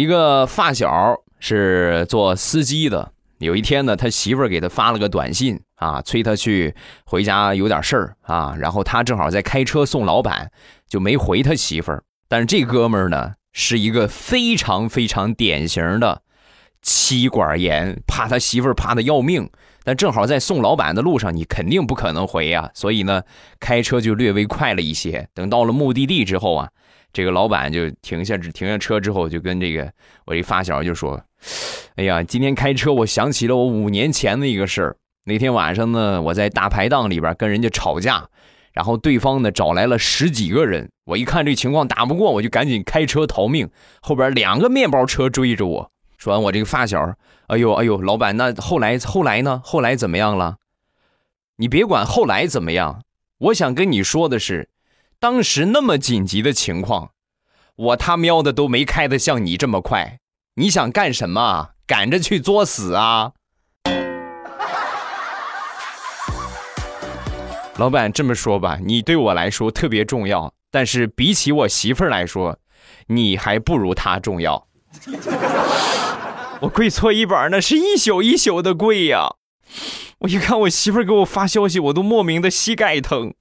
一个发小是做司机的，有一天呢，他媳妇儿给他发了个短信啊，催他去回家有点事儿啊，然后他正好在开车送老板，就没回他媳妇儿。但是这哥们儿呢，是一个非常非常典型的妻管严，怕他媳妇儿怕的要命。但正好在送老板的路上，你肯定不可能回呀，所以呢，开车就略微快了一些。等到了目的地之后啊。这个老板就停下，停下车之后，就跟这个我一发小就说：“哎呀，今天开车，我想起了我五年前的一个事儿。那天晚上呢，我在大排档里边跟人家吵架，然后对方呢找来了十几个人。我一看这情况打不过，我就赶紧开车逃命。后边两个面包车追着我。说完，我这个发小，哎呦哎呦，老板，那后来后来呢？后来怎么样了？你别管后来怎么样，我想跟你说的是。”当时那么紧急的情况，我他喵的都没开的像你这么快。你想干什么？赶着去作死啊！老板这么说吧，你对我来说特别重要，但是比起我媳妇儿来说，你还不如她重要。我跪搓衣板那是一宿一宿的跪呀！我一看我媳妇给我发消息，我都莫名的膝盖疼。